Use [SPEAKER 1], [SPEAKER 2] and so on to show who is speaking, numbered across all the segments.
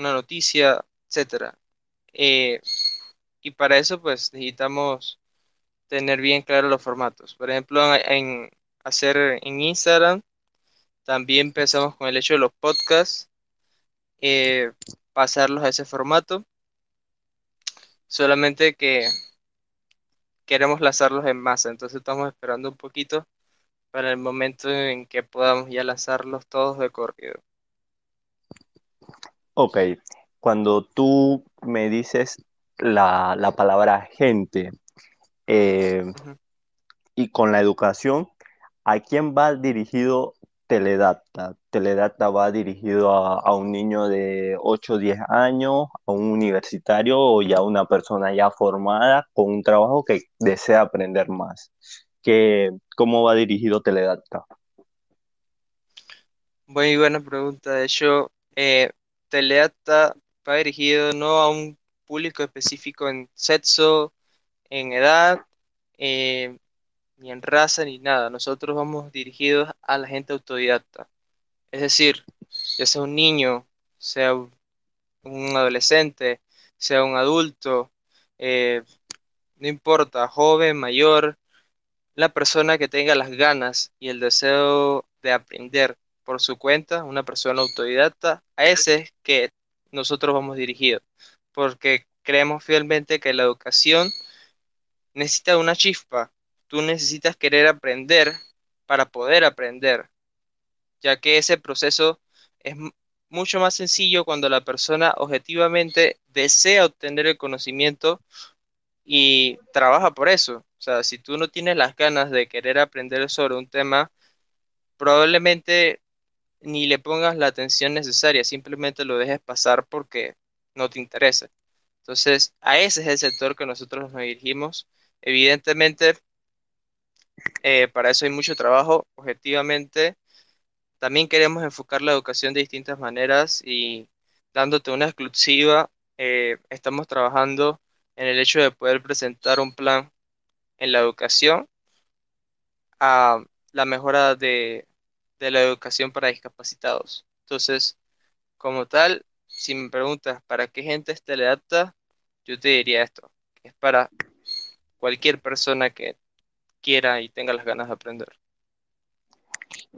[SPEAKER 1] una noticia, etcétera. Eh, y para eso, pues necesitamos tener bien claros los formatos. Por ejemplo, en, hacer en Instagram, también pensamos con el hecho de los podcasts, eh, pasarlos a ese formato. Solamente que queremos lanzarlos en masa, entonces estamos esperando un poquito para el momento en que podamos ya lanzarlos todos de corrido.
[SPEAKER 2] Ok, cuando tú me dices la, palabra gente eh, y con la educación, ¿a quién va dirigido Teledata. Teledata va dirigido a, un niño de 8 o 10 años, a un universitario o ya una persona ya formada con un trabajo que desea aprender más. ¿Qué, ¿Cómo va dirigido Teledata?
[SPEAKER 1] Muy buena pregunta. De hecho, eh, Teledata va dirigido no a un público específico en sexo, en edad, eh, ni en raza, ni nada. Nosotros vamos dirigidos a la gente autodidacta. Es decir, ya sea un niño, sea un adolescente, sea un adulto, eh, no importa, joven, mayor, la persona que tenga las ganas y el deseo de aprender por su cuenta, una persona autodidacta, a ese es que nosotros vamos dirigidos, porque creemos fielmente que la educación necesita una chispa, tú necesitas querer aprender para poder aprender, ya que ese proceso es mucho más sencillo cuando la persona objetivamente desea obtener el conocimiento y trabaja por eso. O sea, si tú no tienes las ganas de querer aprender sobre un tema, probablemente ni le pongas la atención necesaria, simplemente lo dejes pasar porque no te interesa. Entonces, a ese es el sector que nosotros nos dirigimos. Evidentemente, eh, para eso hay mucho trabajo, objetivamente. También queremos enfocar la educación de distintas maneras y dándote una exclusiva, eh, estamos trabajando en el hecho de poder presentar un plan en la educación a la mejora de, de la educación para discapacitados. Entonces, como tal, si me preguntas para qué gente es teleadapta, yo te diría esto, que es para cualquier persona que quiera y tenga las ganas de aprender.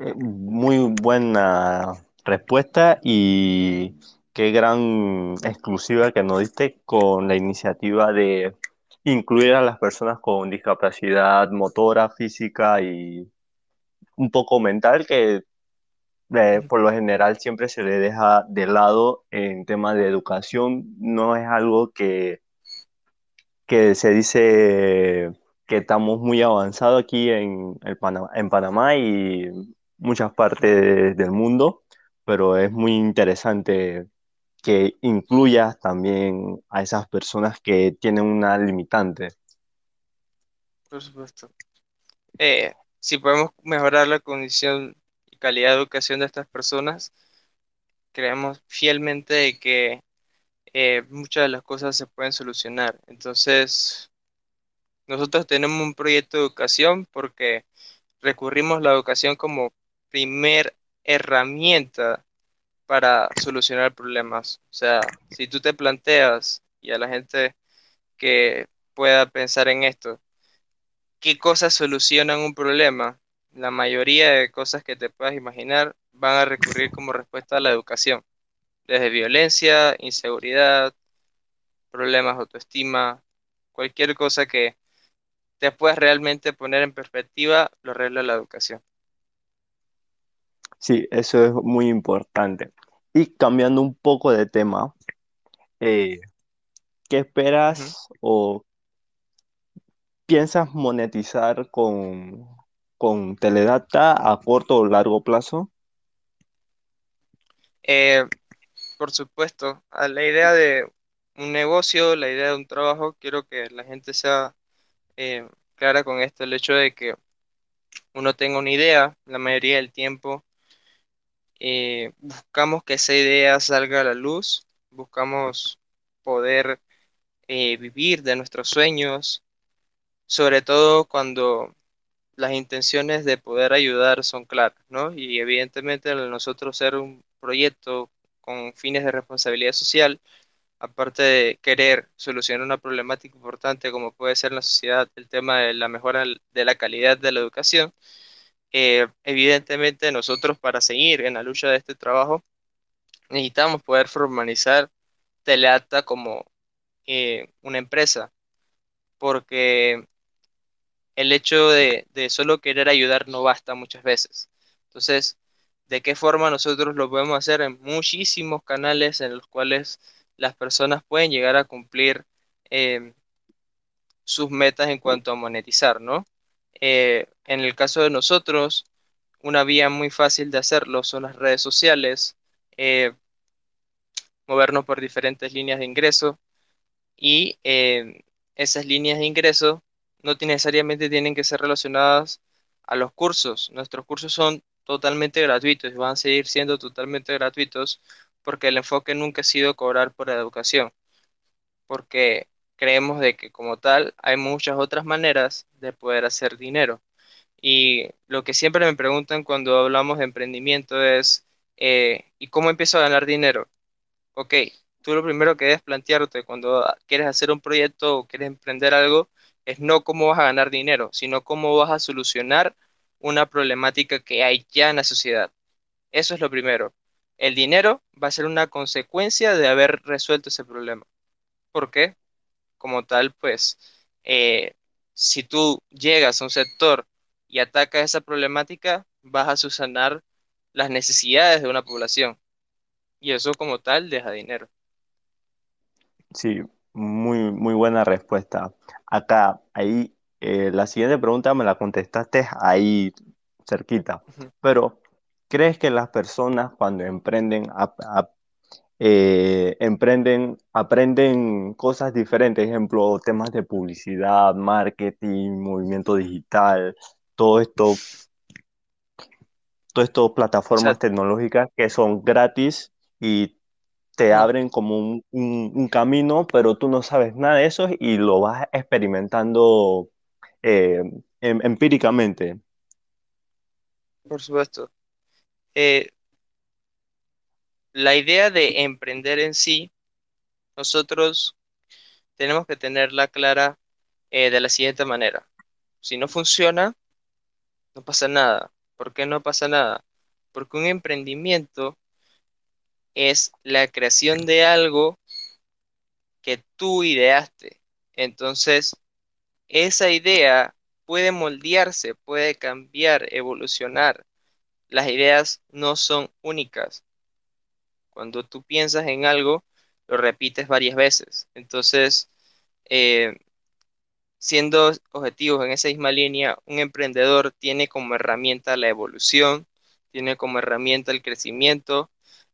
[SPEAKER 2] Eh, muy buena respuesta y qué gran exclusiva que nos diste con la iniciativa de incluir a las personas con discapacidad motora, física y un poco mental que eh, por lo general siempre se le deja de lado en temas de educación. No es algo que, que se dice que estamos muy avanzados aquí en, el Panamá, en Panamá y muchas partes del mundo, pero es muy interesante que incluyas también a esas personas que tienen una limitante.
[SPEAKER 1] Por supuesto. Eh, si podemos mejorar la condición y calidad de educación de estas personas, creemos fielmente que eh, muchas de las cosas se pueden solucionar. Entonces, nosotros tenemos un proyecto de educación porque recurrimos a la educación como primer herramienta para solucionar problemas. O sea, si tú te planteas y a la gente que pueda pensar en esto, ¿qué cosas solucionan un problema? La mayoría de cosas que te puedas imaginar van a recurrir como respuesta a la educación, desde violencia, inseguridad, problemas de autoestima, cualquier cosa que te puedas realmente poner en perspectiva, lo arregla la educación.
[SPEAKER 2] Sí, eso es muy importante. Y cambiando un poco de tema, eh, ¿qué esperas o piensas monetizar con, con Teledata a corto o largo plazo?
[SPEAKER 1] Eh, por supuesto, a la idea de un negocio, la idea de un trabajo, quiero que la gente sea eh, clara con esto, el hecho de que uno tenga una idea, la mayoría del tiempo eh, buscamos que esa idea salga a la luz, buscamos poder eh, vivir de nuestros sueños, sobre todo cuando las intenciones de poder ayudar son claras, ¿no? Y evidentemente nosotros ser un proyecto con fines de responsabilidad social, aparte de querer solucionar una problemática importante como puede ser en la sociedad el tema de la mejora de la calidad de la educación, eh, evidentemente nosotros para seguir en la lucha de este trabajo necesitamos poder formalizar Teleata como eh, una empresa, porque el hecho de, solo querer ayudar no basta muchas veces. Entonces, ¿de qué forma nosotros lo podemos hacer en muchísimos canales en los cuales las personas pueden llegar a cumplir eh, sus metas en cuanto a monetizar, ¿no? Eh, en el caso de nosotros, una vía muy fácil de hacerlo son las redes sociales, eh, movernos por diferentes líneas de ingreso y esas líneas de ingreso no necesariamente tienen que ser relacionadas a los cursos. Nuestros cursos son totalmente gratuitos y van a seguir siendo totalmente gratuitos porque el enfoque nunca ha sido cobrar por educación, porque creemos de que como tal hay muchas otras maneras de poder hacer dinero. Y lo que siempre me preguntan cuando hablamos de emprendimiento es, eh, ¿y cómo empiezo a ganar dinero? Ok, tú lo primero que debes plantearte cuando quieres hacer un proyecto o quieres emprender algo es no cómo vas a ganar dinero, sino cómo vas a solucionar una problemática que hay ya en la sociedad. Eso es lo primero. El dinero va a ser una consecuencia de haber resuelto ese problema. ¿Por qué? Como tal, pues, eh, si tú llegas a un sector y atacas esa problemática, vas a subsanar las necesidades de una población. Y eso como tal deja dinero.
[SPEAKER 2] Sí, muy, muy buena respuesta. Acá, ahí, eh, la siguiente pregunta me la contestaste ahí cerquita, pero ¿crees que las personas cuando emprenden, eh, emprenden, aprenden cosas diferentes, ejemplo, temas de publicidad, marketing, movimiento digital, todo esto, todo esto plataformas tecnológicas que son gratis y te abren como un, camino, pero tú no sabes nada de eso y lo vas experimentando eh, em, empíricamente.
[SPEAKER 1] Por supuesto. Eh, la idea de emprender en sí, nosotros tenemos que tenerla clara eh, de la siguiente manera. Si no funciona, no pasa nada. ¿Por qué no pasa nada? Porque un emprendimiento es la creación de algo que tú ideaste. Entonces, esa idea puede moldearse, puede cambiar, evolucionar. Las ideas no son únicas. Cuando tú piensas en algo, lo repites varias veces. Entonces, eh, siendo objetivos en esa misma línea, un emprendedor tiene como herramienta la evolución, tiene como herramienta el crecimiento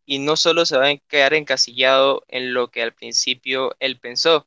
[SPEAKER 1] y no solo se va a quedar encasillado en lo que al principio él pensó,